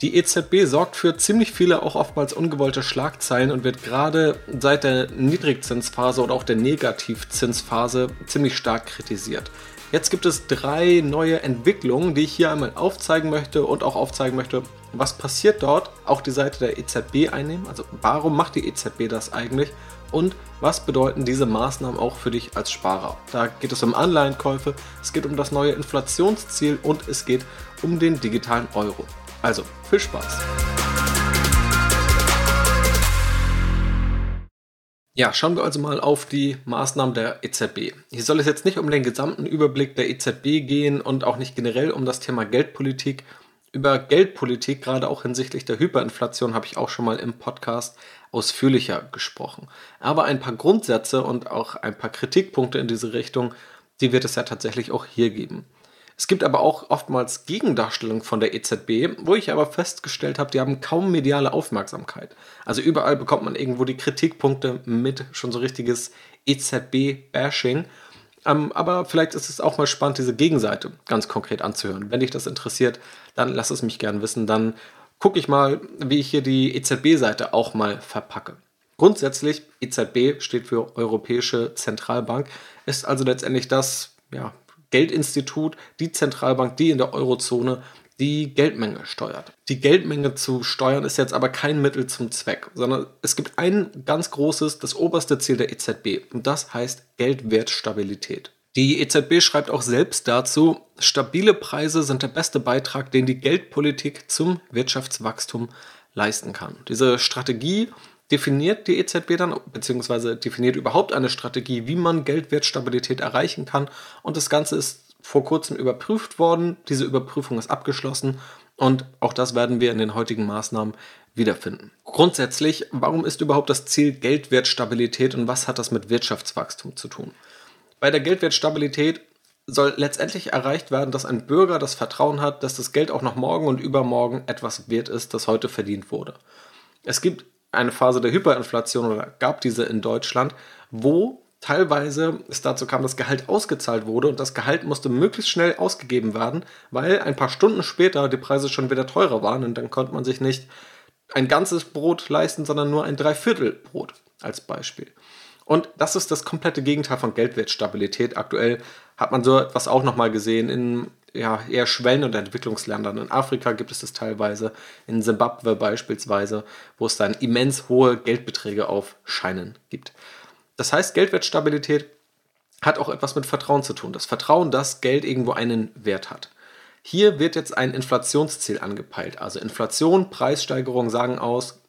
Die EZB sorgt für ziemlich viele auch oftmals ungewollte Schlagzeilen und wird gerade seit der Niedrigzinsphase oder auch der Negativzinsphase ziemlich stark kritisiert. Jetzt gibt es drei neue Entwicklungen, die ich hier einmal aufzeigen möchte und auch aufzeigen möchte, was passiert dort, auch die Seite der EZB einnehmen, also warum macht die EZB das eigentlich und was bedeuten diese Maßnahmen auch für dich als Sparer. Da geht es um Anleihenkäufe, es geht um das neue Inflationsziel und es geht um den digitalen Euro. Also, viel Spaß! Ja, schauen wir also mal auf die Maßnahmen der EZB. Hier soll es jetzt nicht um den gesamten Überblick der EZB gehen und auch nicht generell um das Thema Geldpolitik. Über Geldpolitik, gerade auch hinsichtlich der Hyperinflation, habe ich auch schon mal im Podcast ausführlicher gesprochen. Aber ein paar Grundsätze und auch ein paar Kritikpunkte in diese Richtung, die wird es ja tatsächlich auch hier geben. Es gibt aber auch oftmals Gegendarstellungen von der EZB, wo ich aber festgestellt habe, die haben kaum mediale Aufmerksamkeit. Also überall bekommt man irgendwo die Kritikpunkte mit, schon so richtiges EZB-Bashing. Ähm, aber vielleicht ist es auch mal spannend, diese Gegenseite ganz konkret anzuhören. Wenn dich das interessiert, dann lass es mich gern wissen. Dann gucke ich mal, wie ich hier die EZB-Seite auch mal verpacke. Grundsätzlich, EZB steht für Europäische Zentralbank, ist also letztendlich das ja, Geldinstitut, die Zentralbank, die in der Eurozone die Geldmenge steuert. Die Geldmenge zu steuern ist jetzt aber kein Mittel zum Zweck, sondern es gibt ein ganz großes, das oberste Ziel der EZB und das heißt Geldwertstabilität. Die EZB schreibt auch selbst dazu, stabile Preise sind der beste Beitrag, den die Geldpolitik zum Wirtschaftswachstum leisten kann. Diese Strategie definiert die EZB dann, beziehungsweise definiert überhaupt eine Strategie, wie man Geldwertstabilität erreichen kann. Und das Ganze ist vor kurzem überprüft worden. Diese Überprüfung ist abgeschlossen und auch das werden wir in den heutigen Maßnahmen wiederfinden. Grundsätzlich, warum ist überhaupt das Ziel Geldwertstabilität und was hat das mit Wirtschaftswachstum zu tun? Bei der Geldwertstabilität soll letztendlich erreicht werden, dass ein Bürger das Vertrauen hat, dass das Geld auch noch morgen und übermorgen etwas wert ist, das heute verdient wurde. Es gibt eine Phase der Hyperinflation oder gab diese in Deutschland, wo teilweise es dazu kam, dass Gehalt ausgezahlt wurde und das Gehalt musste möglichst schnell ausgegeben werden, weil ein paar Stunden später die Preise schon wieder teurer waren und dann konnte man sich nicht ein ganzes Brot leisten, sondern nur ein Dreiviertelbrot als Beispiel. Und das ist das komplette Gegenteil von Geldwertstabilität. Aktuell hat man so etwas auch nochmal gesehen in ja, eher Schwellen- und Entwicklungsländern. In Afrika gibt es das teilweise, in Simbabwe beispielsweise, wo es dann immens hohe Geldbeträge auf Scheinen gibt. Das heißt, Geldwertstabilität hat auch etwas mit Vertrauen zu tun. Das Vertrauen, dass Geld irgendwo einen Wert hat. Hier wird jetzt ein Inflationsziel angepeilt. Also Inflation, Preissteigerung sagen aus,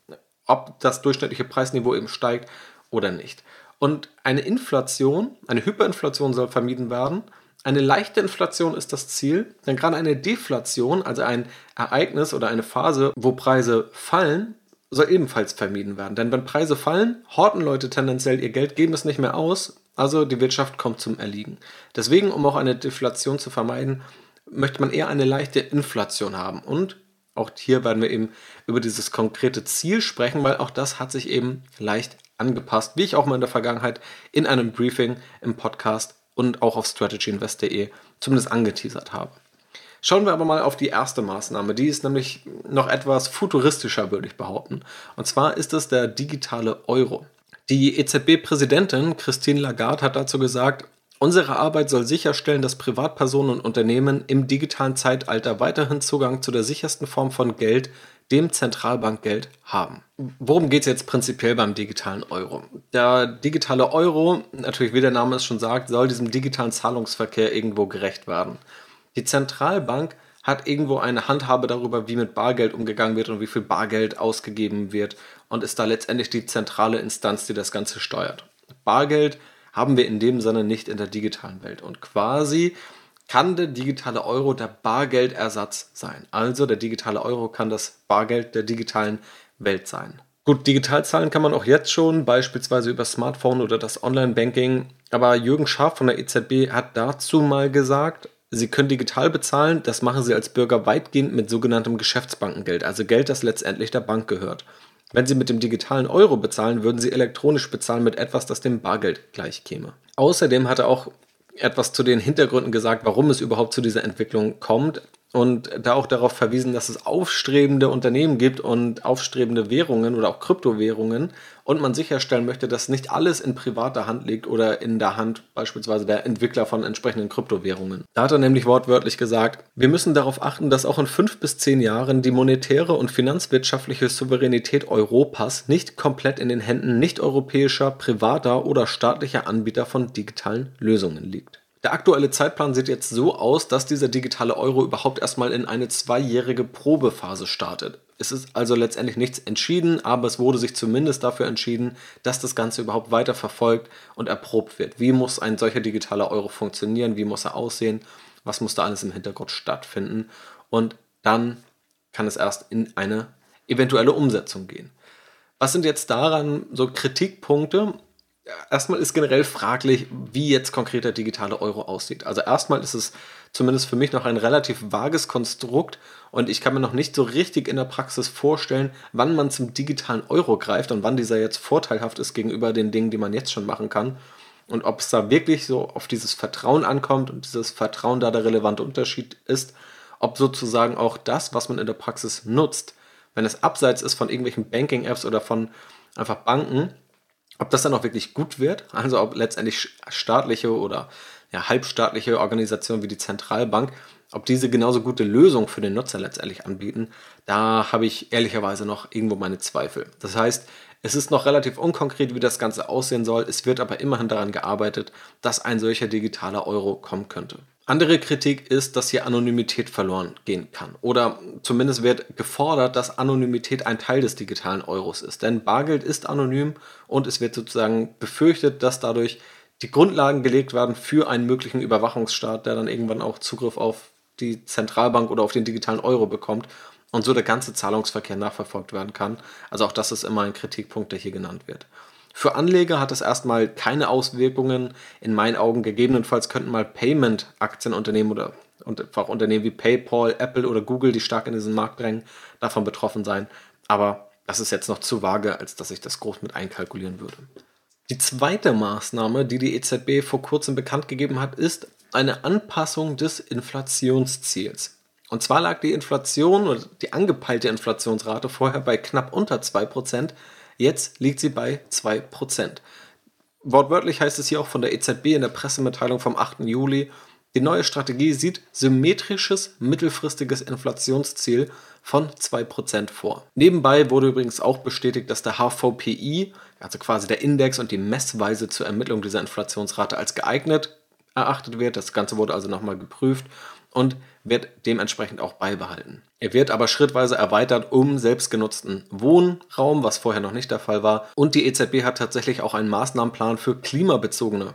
ob das durchschnittliche Preisniveau eben steigt oder nicht. Und eine Inflation, eine Hyperinflation soll vermieden werden eine leichte Inflation ist das Ziel, denn gerade eine Deflation, also ein Ereignis oder eine Phase, wo Preise fallen, soll ebenfalls vermieden werden. Denn wenn Preise fallen, horten Leute tendenziell ihr Geld, geben es nicht mehr aus, also die Wirtschaft kommt zum Erliegen. Deswegen, um auch eine Deflation zu vermeiden, möchte man eher eine leichte Inflation haben. Und auch hier werden wir eben über dieses konkrete Ziel sprechen, weil auch das hat sich eben leicht angepasst, wie ich auch mal in der Vergangenheit in einem Briefing im Podcast und auch auf strategyinvest.de zumindest angeteasert habe. Schauen wir aber mal auf die erste Maßnahme. Die ist nämlich noch etwas futuristischer, würde ich behaupten. Und zwar ist es der digitale Euro. Die EZB-Präsidentin Christine Lagarde hat dazu gesagt, unsere Arbeit soll sicherstellen, dass Privatpersonen und Unternehmen im digitalen Zeitalter weiterhin Zugang zu der sichersten Form von Geld, dem Zentralbankgeld haben. Worum geht es jetzt prinzipiell beim digitalen Euro? Der digitale Euro, natürlich wie der Name es schon sagt, soll diesem digitalen Zahlungsverkehr irgendwo gerecht werden. Die Zentralbank hat irgendwo eine Handhabe darüber, wie mit Bargeld umgegangen wird und wie viel Bargeld ausgegeben wird und ist da letztendlich die zentrale Instanz, die das Ganze steuert. Bargeld haben wir in dem Sinne nicht in der digitalen Welt und quasi kann der digitale Euro der Bargeldersatz sein. Also der digitale Euro kann das Bargeld der digitalen Welt sein. Gut, digital zahlen kann man auch jetzt schon, beispielsweise über Smartphone oder das Online-Banking. Aber Jürgen Schaaf von der EZB hat dazu mal gesagt, Sie können digital bezahlen, das machen Sie als Bürger weitgehend mit sogenanntem Geschäftsbankengeld, also Geld, das letztendlich der Bank gehört. Wenn Sie mit dem digitalen Euro bezahlen, würden Sie elektronisch bezahlen mit etwas, das dem Bargeld gleichkäme. Außerdem hat er auch etwas zu den Hintergründen gesagt, warum es überhaupt zu dieser Entwicklung kommt. Und da auch darauf verwiesen, dass es aufstrebende Unternehmen gibt und aufstrebende Währungen oder auch Kryptowährungen und man sicherstellen möchte, dass nicht alles in privater Hand liegt oder in der Hand beispielsweise der Entwickler von entsprechenden Kryptowährungen. Da hat er nämlich wortwörtlich gesagt, wir müssen darauf achten, dass auch in fünf bis zehn Jahren die monetäre und finanzwirtschaftliche Souveränität Europas nicht komplett in den Händen nicht-europäischer, privater oder staatlicher Anbieter von digitalen Lösungen liegt. Der aktuelle Zeitplan sieht jetzt so aus, dass dieser digitale Euro überhaupt erstmal in eine zweijährige Probephase startet. Es ist also letztendlich nichts entschieden, aber es wurde sich zumindest dafür entschieden, dass das Ganze überhaupt weiter verfolgt und erprobt wird. Wie muss ein solcher digitaler Euro funktionieren? Wie muss er aussehen? Was muss da alles im Hintergrund stattfinden? Und dann kann es erst in eine eventuelle Umsetzung gehen. Was sind jetzt daran so Kritikpunkte? Erstmal ist generell fraglich, wie jetzt konkret der digitale Euro aussieht. Also erstmal ist es zumindest für mich noch ein relativ vages Konstrukt und ich kann mir noch nicht so richtig in der Praxis vorstellen, wann man zum digitalen Euro greift und wann dieser jetzt vorteilhaft ist gegenüber den Dingen, die man jetzt schon machen kann. Und ob es da wirklich so auf dieses Vertrauen ankommt und dieses Vertrauen da der relevante Unterschied ist, ob sozusagen auch das, was man in der Praxis nutzt, wenn es abseits ist von irgendwelchen Banking-Apps oder von einfach Banken, ob das dann auch wirklich gut wird, also ob letztendlich staatliche oder ja, halbstaatliche Organisationen wie die Zentralbank, ob diese genauso gute Lösungen für den Nutzer letztendlich anbieten, da habe ich ehrlicherweise noch irgendwo meine Zweifel. Das heißt, es ist noch relativ unkonkret, wie das Ganze aussehen soll. Es wird aber immerhin daran gearbeitet, dass ein solcher digitaler Euro kommen könnte. Andere Kritik ist, dass hier Anonymität verloren gehen kann. Oder zumindest wird gefordert, dass Anonymität ein Teil des digitalen Euros ist. Denn Bargeld ist anonym und es wird sozusagen befürchtet, dass dadurch die Grundlagen gelegt werden für einen möglichen Überwachungsstaat, der dann irgendwann auch Zugriff auf die Zentralbank oder auf den digitalen Euro bekommt und so der ganze Zahlungsverkehr nachverfolgt werden kann. Also auch das ist immer ein Kritikpunkt, der hier genannt wird. Für Anleger hat es erstmal keine Auswirkungen. In meinen Augen gegebenenfalls könnten mal Payment-Aktienunternehmen oder und auch Unternehmen wie PayPal, Apple oder Google, die stark in diesen Markt drängen, davon betroffen sein. Aber das ist jetzt noch zu vage, als dass ich das groß mit einkalkulieren würde. Die zweite Maßnahme, die die EZB vor kurzem bekannt gegeben hat, ist eine Anpassung des Inflationsziels. Und zwar lag die Inflation oder die angepeilte Inflationsrate vorher bei knapp unter 2%, Jetzt liegt sie bei 2%. Wortwörtlich heißt es hier auch von der EZB in der Pressemitteilung vom 8. Juli, die neue Strategie sieht symmetrisches mittelfristiges Inflationsziel von 2% vor. Nebenbei wurde übrigens auch bestätigt, dass der HVPI, also quasi der Index und die Messweise zur Ermittlung dieser Inflationsrate als geeignet erachtet wird. Das Ganze wurde also nochmal geprüft und wird dementsprechend auch beibehalten. Er wird aber schrittweise erweitert um selbstgenutzten Wohnraum, was vorher noch nicht der Fall war. Und die EZB hat tatsächlich auch einen Maßnahmenplan für klimabezogene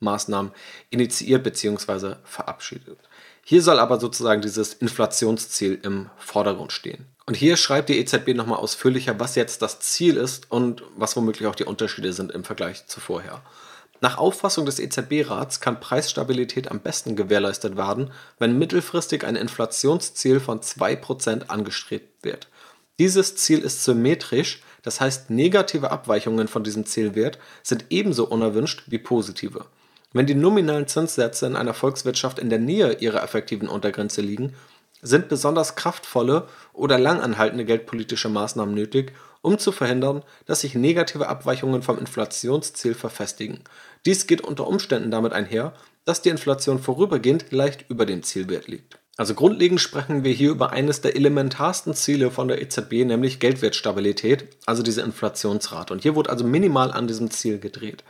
Maßnahmen initiiert bzw. verabschiedet. Hier soll aber sozusagen dieses Inflationsziel im Vordergrund stehen. Und hier schreibt die EZB nochmal ausführlicher, was jetzt das Ziel ist und was womöglich auch die Unterschiede sind im Vergleich zu vorher. Nach Auffassung des EZB-Rats kann Preisstabilität am besten gewährleistet werden, wenn mittelfristig ein Inflationsziel von 2% angestrebt wird. Dieses Ziel ist symmetrisch, das heißt negative Abweichungen von diesem Zielwert sind ebenso unerwünscht wie positive. Wenn die nominalen Zinssätze in einer Volkswirtschaft in der Nähe ihrer effektiven Untergrenze liegen, sind besonders kraftvolle oder langanhaltende geldpolitische Maßnahmen nötig, um zu verhindern, dass sich negative Abweichungen vom Inflationsziel verfestigen. Dies geht unter Umständen damit einher, dass die Inflation vorübergehend leicht über dem Zielwert liegt. Also grundlegend sprechen wir hier über eines der elementarsten Ziele von der EZB, nämlich Geldwertstabilität, also diese Inflationsrate. Und hier wurde also minimal an diesem Ziel gedreht.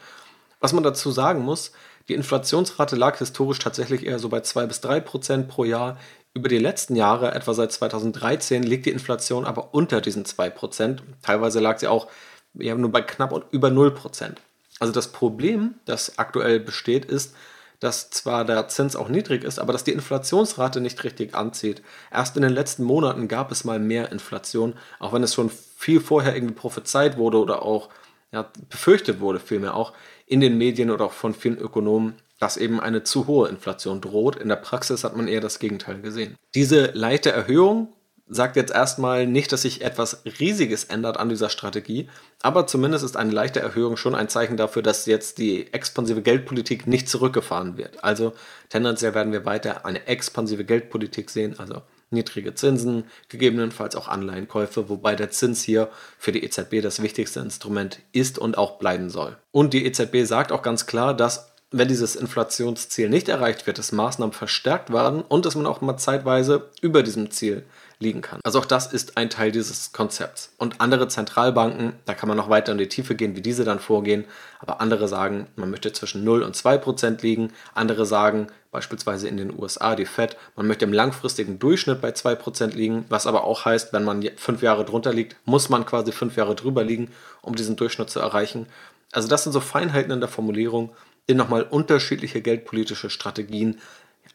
Was man dazu sagen muss, die Inflationsrate lag historisch tatsächlich eher so bei 2 bis 3 Prozent pro Jahr. Über die letzten Jahre, etwa seit 2013, liegt die Inflation aber unter diesen 2 Prozent. Teilweise lag sie auch ja, nur bei knapp über 0 Prozent. Also das Problem, das aktuell besteht, ist, dass zwar der Zins auch niedrig ist, aber dass die Inflationsrate nicht richtig anzieht. Erst in den letzten Monaten gab es mal mehr Inflation, auch wenn es schon viel vorher irgendwie prophezeit wurde oder auch ja, befürchtet wurde, vielmehr auch in den Medien oder auch von vielen Ökonomen, dass eben eine zu hohe Inflation droht. In der Praxis hat man eher das Gegenteil gesehen. Diese leichte Erhöhung sagt jetzt erstmal nicht, dass sich etwas Riesiges ändert an dieser Strategie, aber zumindest ist eine leichte Erhöhung schon ein Zeichen dafür, dass jetzt die expansive Geldpolitik nicht zurückgefahren wird. Also tendenziell werden wir weiter eine expansive Geldpolitik sehen, also niedrige Zinsen, gegebenenfalls auch Anleihenkäufe, wobei der Zins hier für die EZB das wichtigste Instrument ist und auch bleiben soll. Und die EZB sagt auch ganz klar, dass wenn dieses Inflationsziel nicht erreicht wird, dass Maßnahmen verstärkt werden und dass man auch mal zeitweise über diesem Ziel liegen kann. Also auch das ist ein Teil dieses Konzepts. Und andere Zentralbanken, da kann man noch weiter in die Tiefe gehen, wie diese dann vorgehen, aber andere sagen, man möchte zwischen 0 und 2 Prozent liegen, andere sagen, beispielsweise in den USA die Fed, man möchte im langfristigen Durchschnitt bei 2 Prozent liegen, was aber auch heißt, wenn man fünf Jahre drunter liegt, muss man quasi fünf Jahre drüber liegen, um diesen Durchschnitt zu erreichen. Also das sind so Feinheiten in der Formulierung, die nochmal unterschiedliche geldpolitische Strategien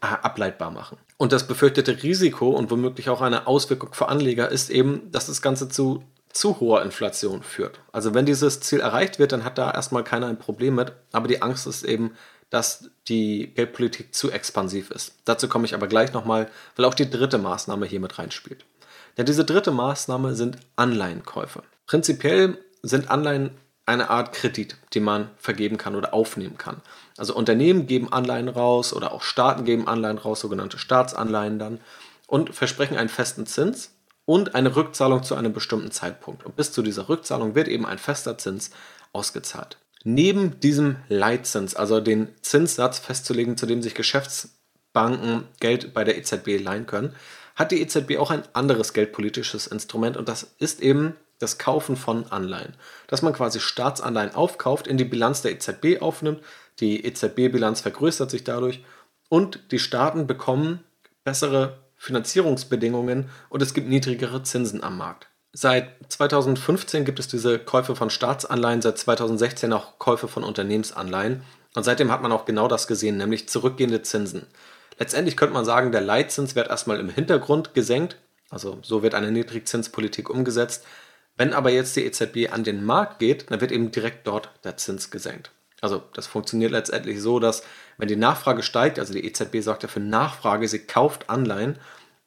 ableitbar machen. Und das befürchtete Risiko und womöglich auch eine Auswirkung für Anleger ist eben, dass das Ganze zu zu hoher Inflation führt. Also wenn dieses Ziel erreicht wird, dann hat da erstmal keiner ein Problem mit, aber die Angst ist eben, dass die Geldpolitik zu expansiv ist. Dazu komme ich aber gleich nochmal, weil auch die dritte Maßnahme hier mit reinspielt. Denn diese dritte Maßnahme sind Anleihenkäufe. Prinzipiell sind Anleihen eine Art Kredit, den man vergeben kann oder aufnehmen kann. Also Unternehmen geben Anleihen raus oder auch Staaten geben Anleihen raus, sogenannte Staatsanleihen dann, und versprechen einen festen Zins und eine Rückzahlung zu einem bestimmten Zeitpunkt. Und bis zu dieser Rückzahlung wird eben ein fester Zins ausgezahlt. Neben diesem Leitzins, also den Zinssatz festzulegen, zu dem sich Geschäftsbanken Geld bei der EZB leihen können, hat die EZB auch ein anderes geldpolitisches Instrument und das ist eben das Kaufen von Anleihen. Dass man quasi Staatsanleihen aufkauft, in die Bilanz der EZB aufnimmt, die EZB-Bilanz vergrößert sich dadurch und die Staaten bekommen bessere Finanzierungsbedingungen und es gibt niedrigere Zinsen am Markt. Seit 2015 gibt es diese Käufe von Staatsanleihen, seit 2016 auch Käufe von Unternehmensanleihen und seitdem hat man auch genau das gesehen, nämlich zurückgehende Zinsen. Letztendlich könnte man sagen, der Leitzins wird erstmal im Hintergrund gesenkt, also so wird eine Niedrigzinspolitik umgesetzt, wenn aber jetzt die EZB an den Markt geht, dann wird eben direkt dort der Zins gesenkt. Also das funktioniert letztendlich so, dass wenn die Nachfrage steigt, also die EZB sorgt ja für Nachfrage, sie kauft Anleihen,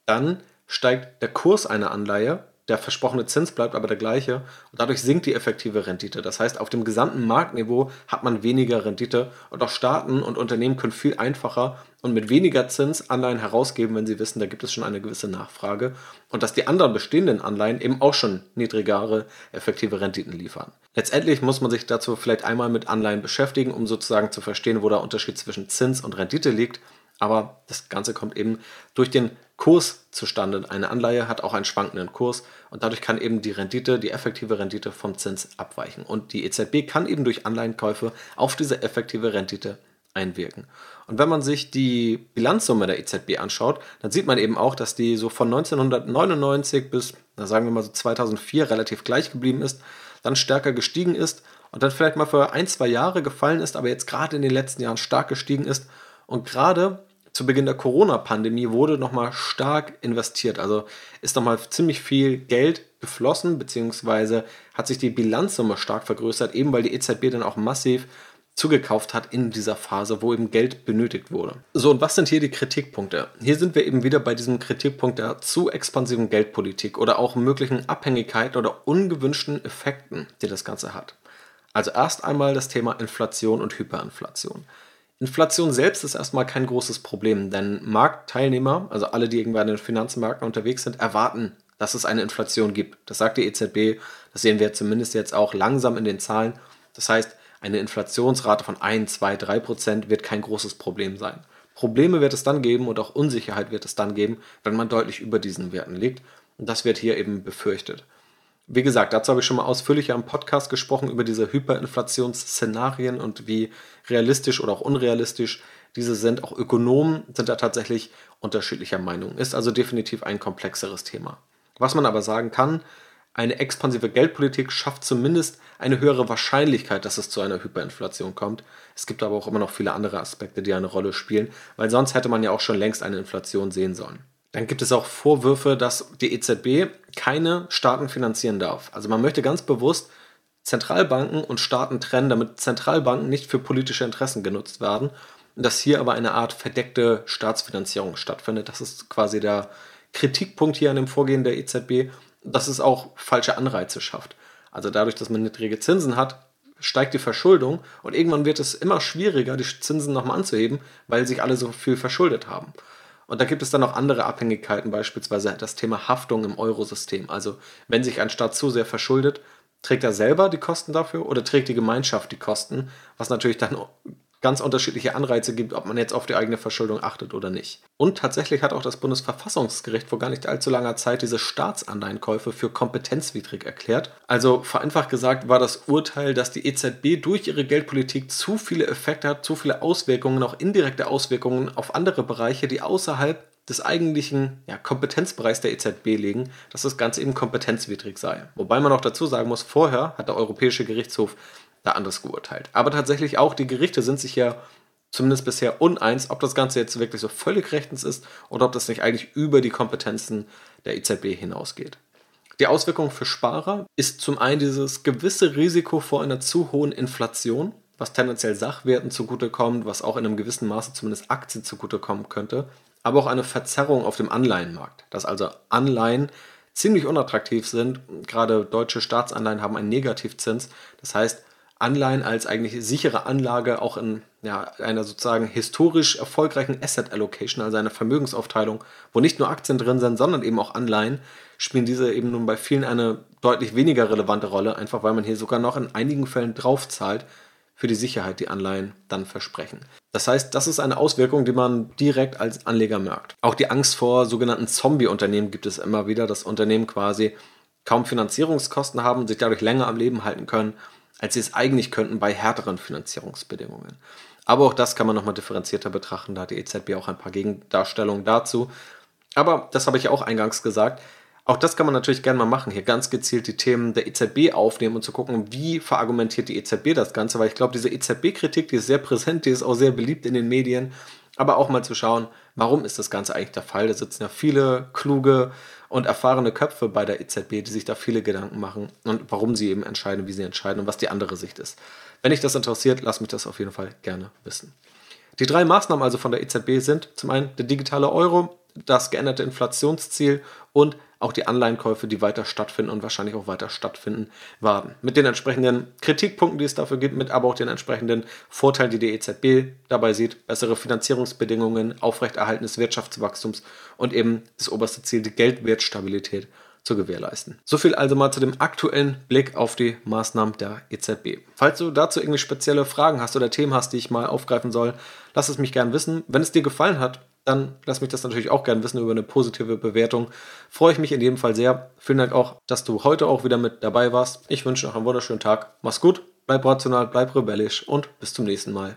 dann steigt der Kurs einer Anleihe der versprochene Zins bleibt aber der gleiche und dadurch sinkt die effektive Rendite. Das heißt, auf dem gesamten Marktniveau hat man weniger Rendite und auch Staaten und Unternehmen können viel einfacher und mit weniger Zins Anleihen herausgeben, wenn sie wissen, da gibt es schon eine gewisse Nachfrage und dass die anderen bestehenden Anleihen eben auch schon niedrigere effektive Renditen liefern. Letztendlich muss man sich dazu vielleicht einmal mit Anleihen beschäftigen, um sozusagen zu verstehen, wo der Unterschied zwischen Zins und Rendite liegt. Aber das Ganze kommt eben durch den Kurs zustande. Eine Anleihe hat auch einen schwankenden Kurs und dadurch kann eben die Rendite, die effektive Rendite vom Zins abweichen. Und die EZB kann eben durch Anleihenkäufe auf diese effektive Rendite einwirken. Und wenn man sich die Bilanzsumme der EZB anschaut, dann sieht man eben auch, dass die so von 1999 bis, na sagen wir mal so 2004 relativ gleich geblieben ist, dann stärker gestiegen ist und dann vielleicht mal für ein, zwei Jahre gefallen ist, aber jetzt gerade in den letzten Jahren stark gestiegen ist. Und gerade zu Beginn der Corona-Pandemie wurde nochmal stark investiert. Also ist nochmal ziemlich viel Geld geflossen, beziehungsweise hat sich die Bilanzsumme stark vergrößert, eben weil die EZB dann auch massiv zugekauft hat in dieser Phase, wo eben Geld benötigt wurde. So, und was sind hier die Kritikpunkte? Hier sind wir eben wieder bei diesem Kritikpunkt der zu expansiven Geldpolitik oder auch möglichen Abhängigkeiten oder ungewünschten Effekten, die das Ganze hat. Also erst einmal das Thema Inflation und Hyperinflation. Inflation selbst ist erstmal kein großes Problem, denn Marktteilnehmer, also alle, die irgendwann in den Finanzmärkten unterwegs sind, erwarten, dass es eine Inflation gibt. Das sagt die EZB, das sehen wir zumindest jetzt auch langsam in den Zahlen. Das heißt, eine Inflationsrate von 1, 2, 3 Prozent wird kein großes Problem sein. Probleme wird es dann geben und auch Unsicherheit wird es dann geben, wenn man deutlich über diesen Werten liegt. Und das wird hier eben befürchtet. Wie gesagt, dazu habe ich schon mal ausführlicher im Podcast gesprochen über diese Hyperinflationsszenarien und wie realistisch oder auch unrealistisch diese sind. Auch Ökonomen sind da tatsächlich unterschiedlicher Meinung. Ist also definitiv ein komplexeres Thema. Was man aber sagen kann, eine expansive Geldpolitik schafft zumindest eine höhere Wahrscheinlichkeit, dass es zu einer Hyperinflation kommt. Es gibt aber auch immer noch viele andere Aspekte, die eine Rolle spielen, weil sonst hätte man ja auch schon längst eine Inflation sehen sollen. Dann gibt es auch Vorwürfe, dass die EZB keine Staaten finanzieren darf. Also man möchte ganz bewusst Zentralbanken und Staaten trennen, damit Zentralbanken nicht für politische Interessen genutzt werden. Und dass hier aber eine Art verdeckte Staatsfinanzierung stattfindet. Das ist quasi der Kritikpunkt hier an dem Vorgehen der EZB, dass es auch falsche Anreize schafft. Also dadurch, dass man niedrige Zinsen hat, steigt die Verschuldung und irgendwann wird es immer schwieriger, die Zinsen nochmal anzuheben, weil sich alle so viel verschuldet haben. Und da gibt es dann noch andere Abhängigkeiten, beispielsweise das Thema Haftung im Eurosystem. Also wenn sich ein Staat zu sehr verschuldet, trägt er selber die Kosten dafür oder trägt die Gemeinschaft die Kosten, was natürlich dann ganz unterschiedliche Anreize gibt, ob man jetzt auf die eigene Verschuldung achtet oder nicht. Und tatsächlich hat auch das Bundesverfassungsgericht vor gar nicht allzu langer Zeit diese Staatsanleihenkäufe für kompetenzwidrig erklärt. Also vereinfacht gesagt war das Urteil, dass die EZB durch ihre Geldpolitik zu viele Effekte hat, zu viele Auswirkungen, auch indirekte Auswirkungen auf andere Bereiche, die außerhalb des eigentlichen ja, Kompetenzbereichs der EZB liegen, dass das Ganze eben kompetenzwidrig sei. Wobei man auch dazu sagen muss, vorher hat der Europäische Gerichtshof da anders geurteilt. Aber tatsächlich auch die Gerichte sind sich ja zumindest bisher uneins, ob das Ganze jetzt wirklich so völlig rechtens ist oder ob das nicht eigentlich über die Kompetenzen der EZB hinausgeht. Die Auswirkung für Sparer ist zum einen dieses gewisse Risiko vor einer zu hohen Inflation, was tendenziell Sachwerten zugutekommt, was auch in einem gewissen Maße zumindest Aktien zugutekommen könnte, aber auch eine Verzerrung auf dem Anleihenmarkt, dass also Anleihen ziemlich unattraktiv sind. Gerade deutsche Staatsanleihen haben einen Negativzins. Das heißt, Anleihen als eigentlich sichere Anlage auch in ja, einer sozusagen historisch erfolgreichen Asset Allocation, also einer Vermögensaufteilung, wo nicht nur Aktien drin sind, sondern eben auch Anleihen, spielen diese eben nun bei vielen eine deutlich weniger relevante Rolle, einfach weil man hier sogar noch in einigen Fällen draufzahlt für die Sicherheit, die Anleihen dann versprechen. Das heißt, das ist eine Auswirkung, die man direkt als Anleger merkt. Auch die Angst vor sogenannten Zombie-Unternehmen gibt es immer wieder, dass Unternehmen quasi kaum Finanzierungskosten haben, sich dadurch länger am Leben halten können als sie es eigentlich könnten bei härteren Finanzierungsbedingungen. Aber auch das kann man nochmal differenzierter betrachten, da hat die EZB auch ein paar Gegendarstellungen dazu. Aber das habe ich ja auch eingangs gesagt. Auch das kann man natürlich gerne mal machen, hier ganz gezielt die Themen der EZB aufnehmen und zu gucken, wie verargumentiert die EZB das Ganze, weil ich glaube, diese EZB-Kritik, die ist sehr präsent, die ist auch sehr beliebt in den Medien, aber auch mal zu schauen, warum ist das Ganze eigentlich der Fall? Da sitzen ja viele kluge und erfahrene Köpfe bei der EZB, die sich da viele Gedanken machen und warum sie eben entscheiden, wie sie entscheiden und was die andere Sicht ist. Wenn dich das interessiert, lass mich das auf jeden Fall gerne wissen. Die drei Maßnahmen also von der EZB sind zum einen der digitale Euro, das geänderte Inflationsziel und auch die Anleihenkäufe, die weiter stattfinden und wahrscheinlich auch weiter stattfinden werden. Mit den entsprechenden Kritikpunkten, die es dafür gibt, mit aber auch den entsprechenden Vorteilen, die die EZB dabei sieht, bessere Finanzierungsbedingungen, Aufrechterhalten des Wirtschaftswachstums und eben das oberste Ziel, die Geldwertstabilität zu gewährleisten. So viel also mal zu dem aktuellen Blick auf die Maßnahmen der EZB. Falls du dazu irgendwie spezielle Fragen hast oder Themen hast, die ich mal aufgreifen soll, lass es mich gern wissen. Wenn es dir gefallen hat, dann lass mich das natürlich auch gerne wissen über eine positive Bewertung. Freue ich mich in jedem Fall sehr. Vielen Dank auch, dass du heute auch wieder mit dabei warst. Ich wünsche noch einen wunderschönen Tag. Mach's gut, bleib rational, bleib rebellisch und bis zum nächsten Mal.